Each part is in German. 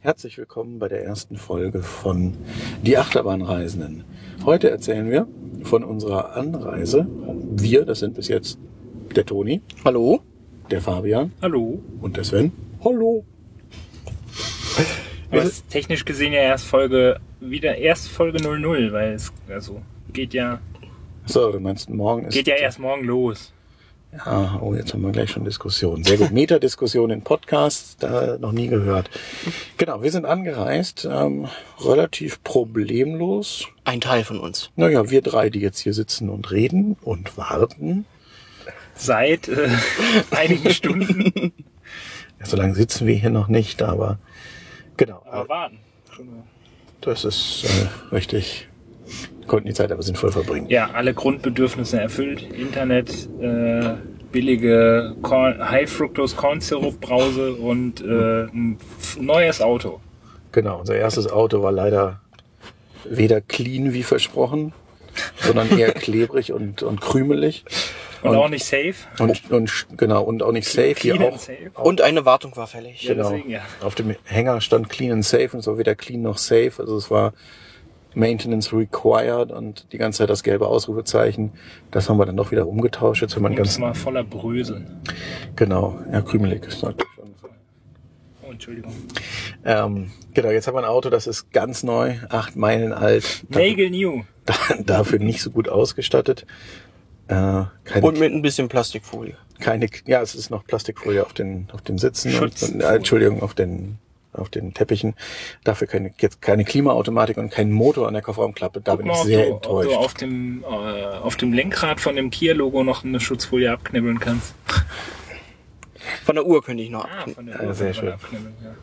Herzlich willkommen bei der ersten Folge von Die Achterbahnreisenden. Heute erzählen wir von unserer Anreise. Wir, das sind bis jetzt der Toni, Hallo? der Fabian Hallo. und der Sven. Hallo. Aber es ist technisch gesehen ja erst Folge, wieder erst Folge 00, weil es, also, geht ja, So, du meinst, morgen ist... geht ja erst morgen los. Ah, oh, jetzt haben wir gleich schon Diskussion. Sehr gut. Metadiskussion in Podcasts, da noch nie gehört. Genau, wir sind angereist, ähm, relativ problemlos. Ein Teil von uns. Naja, wir drei, die jetzt hier sitzen und reden und warten. Seit äh, einigen Stunden. Ja, so lange sitzen wir hier noch nicht, aber genau. Aber warten. Das ist äh, richtig. Wir konnten die Zeit aber sinnvoll verbringen. Ja, alle Grundbedürfnisse erfüllt. Internet, äh, billige Corn, High Fructose Corn Syrup Brause und äh, ein neues Auto. Genau, unser erstes Auto war leider weder clean wie versprochen, sondern eher klebrig und, und krümelig. Und, Und- auch nicht safe. Und, und genau, und auch nicht safe. Hier Clean and auch, safe. Und eine Wartung war fällig. Ja, genau. deswegen, ja. Auf dem Hänger stand clean and safe und es war weder clean noch safe. Also es war Maintenance required und die ganze Zeit das gelbe Ausrufezeichen. Das haben wir dann doch wieder umgetauscht. Jetzt haben wir ganz war voller Brösel. genau, ja, krümelig ist natürlich schon. Oh, Entschuldigung. Ähm, genau, jetzt haben wir ein Auto, das ist ganz neu, acht Meilen alt, Nagel New. dafür nicht so gut ausgestattet. Äh, keine, Und mit ein bisschen Plastikfolie. keine, ja, es ist noch Plastikfolie auf den, auf den Sitzen und, äh, Entschuldigung, auf den, auf den Teppichen. Dafür keine, jetzt keine Klimaautomatik und kein Motor an der Kofferraumklappe. Da Guck bin mal, ich ob sehr du, ob enttäuscht. du auf dem, äh, auf dem Lenkrad von dem Kia-Logo noch eine Schutzfolie abknibbeln kannst. Von der Uhr könnte ich noch Ah, abknicken. von der Ja, Uhr sehr kann man schön. abknibbeln, ja.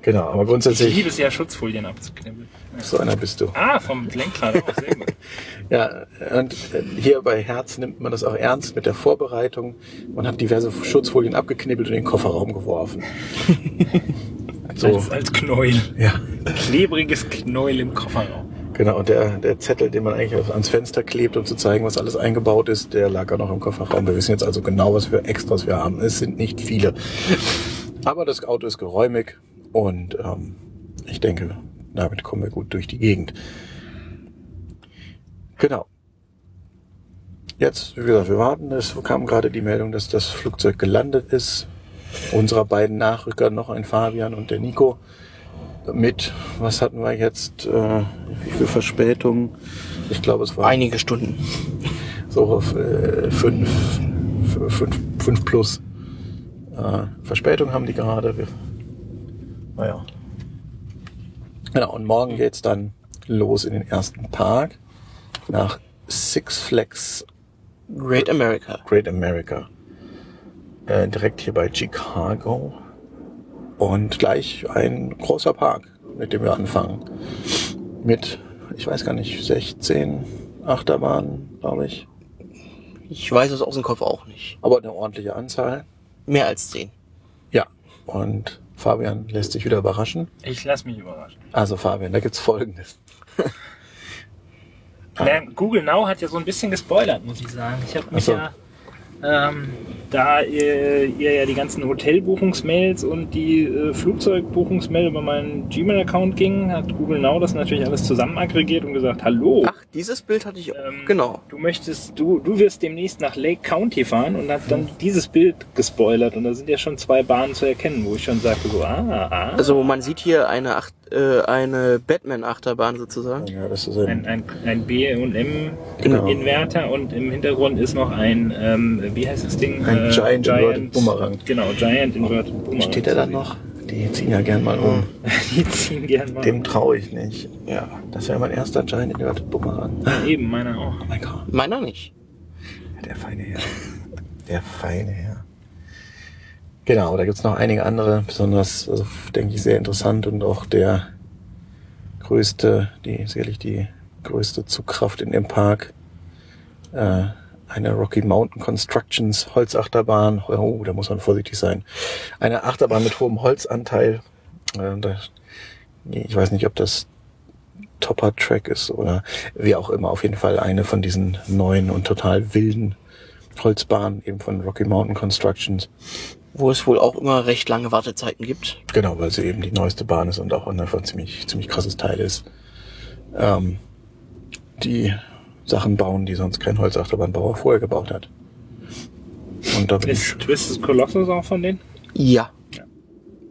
genau, aber Ich grundsätzlich, liebe es ja, Schutzfolien abzuknibbeln. so einer bist du. Ah, vom Lenkrad auch, sehr gut. Ja, und äh, hier bei Herz nimmt man das auch ernst mit der Vorbereitung. Man hat diverse Schutzfolien abgeknibbelt und in den Kofferraum geworfen. so, Als, als Knäuel. ja. Klebriges Knäuel im Kofferraum. Genau, und der, der Zettel, den man eigentlich ans Fenster klebt, um zu zeigen, was alles eingebaut ist, der lag auch noch im Kofferraum. Wir wissen jetzt also genau, was für Extras wir haben. Es sind nicht viele. Aber das Auto ist geräumig und ähm, ich denke, damit kommen wir gut durch die Gegend. Genau. Jetzt, wie gesagt, wir warten. Es kam gerade die Meldung, dass das Flugzeug gelandet ist. Unserer beiden Nachrücker, noch ein Fabian und der Nico, mit, was hatten wir jetzt, äh, wie viel Verspätung? Ich glaube, es war Einige Stunden. so auf äh, fünf, fünf, fünf plus. Äh, Verspätung haben die gerade. Wir, naja. Genau, und morgen geht's dann los in den ersten Tag nach Six Flags Great America. Great America. Äh, direkt hier bei Chicago. Und gleich ein großer Park, mit dem wir anfangen. Mit, ich weiß gar nicht, 16 Achterbahnen, glaube ich. Ich weiß es aus dem Kopf auch nicht. Aber eine ordentliche Anzahl. Mehr als zehn. Ja. Und Fabian lässt sich wieder überraschen. Ich lass mich überraschen. Also Fabian, da gibt's Folgendes. Google Now hat ja so ein bisschen gespoilert, muss ich sagen. Ich habe mich so. ja, ähm, da ihr, ihr ja die ganzen Hotelbuchungsmails und die äh, Flugzeugbuchungsmail über meinen Gmail-Account ging, hat Google Now das natürlich alles zusammen aggregiert und gesagt, hallo, Ach, dieses Bild hatte ich auch. Ähm, genau. du möchtest, du, du wirst demnächst nach Lake County fahren und hat dann dieses Bild gespoilert und da sind ja schon zwei Bahnen zu erkennen, wo ich schon sagte so, ah, ah. Also man sieht hier eine, Acht, äh, eine Batman-Achterbahn sozusagen. Ja, das ist ein, ein, ein, ein B und M Genau. Inverter und im Hintergrund ist noch ein, ähm, wie heißt das Ding? Ein Giant Inverted Boomerang. Genau, Giant Inverted Boomerang. steht er da noch? Die ziehen ja gern mal um. Die ziehen gern mal. Dem traue ich nicht. Ja, das wäre mein erster Giant Inverted Bumerang. Eben, meiner auch. Oh mein Gott. Meiner nicht. Der feine Herr. Der feine Herr. Genau, da gibt's noch einige andere, besonders, also, denke ich, sehr interessant und auch der größte, die, sicherlich die größte Zugkraft in dem Park. Äh, eine Rocky Mountain Constructions Holzachterbahn. Oh, da muss man vorsichtig sein. Eine Achterbahn mit hohem Holzanteil. Äh, ich weiß nicht, ob das Topper Track ist oder wie auch immer. Auf jeden Fall eine von diesen neuen und total wilden Holzbahnen, eben von Rocky Mountain Constructions. Wo es wohl auch immer recht lange Wartezeiten gibt. Genau, weil sie eben die neueste Bahn ist und auch einfach ziemlich, ziemlich krasses Teil ist. Ähm, die Sachen bauen, die sonst kein Holzachterbahn-Bauer vorher gebaut hat. Und da bin ich, Ist Twisted Colossus auch von denen? Ja.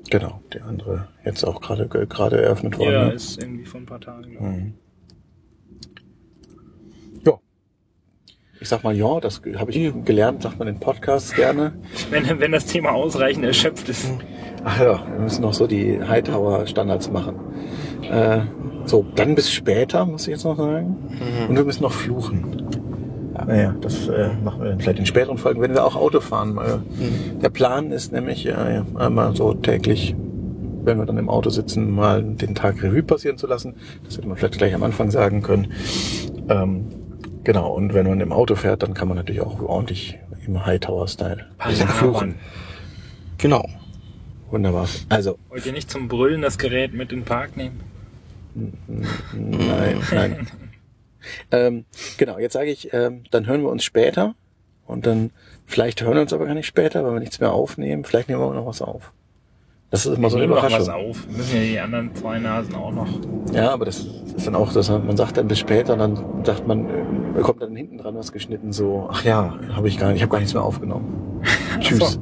genau, die andere jetzt auch gerade gerade eröffnet worden. Ja, ne? ist irgendwie vor ein paar Tagen. glaub ich. Mhm. Ja. Ich sag mal ja, das habe ich gelernt, sagt man in Podcasts gerne. Wenn, wenn das Thema ausreichend erschöpft ist. Ach ja, wir müssen noch so die Hightower-Standards machen. Äh, so, dann bis später, muss ich jetzt noch sagen. Und wir müssen noch fluchen. Naja, das äh, machen wir dann vielleicht in späteren Folgen, wenn wir auch Auto fahren. Äh, Der Plan ist nämlich, äh, einmal so täglich, wenn wir dann im Auto sitzen, mal den Tag Revue passieren zu lassen. Das hätte man vielleicht gleich am Anfang sagen können. Ähm, genau, und wenn man im Auto fährt, dann kann man natürlich auch ordentlich im Hightower-Style bisschen fluchen. Genau. Wunderbar. Also, Wollt ihr nicht zum Brüllen das Gerät mit in den Park nehmen? Nein, nein. ähm, genau, jetzt sage ich, ähm, dann hören wir uns später. Und dann, vielleicht hören wir uns aber gar nicht später, weil wir nichts mehr aufnehmen. Vielleicht nehmen wir noch was auf. Das ist immer so eine Nehmen noch was Überraschung. auf. Wir müssen ja die anderen zwei Nasen auch noch. Ja, aber das ist dann auch, dass man sagt dann bis später, und dann sagt man, äh, kommt dann hinten dran was geschnitten, so, ach ja, habe ich gar nicht, ich habe gar nichts mehr aufgenommen. Tschüss.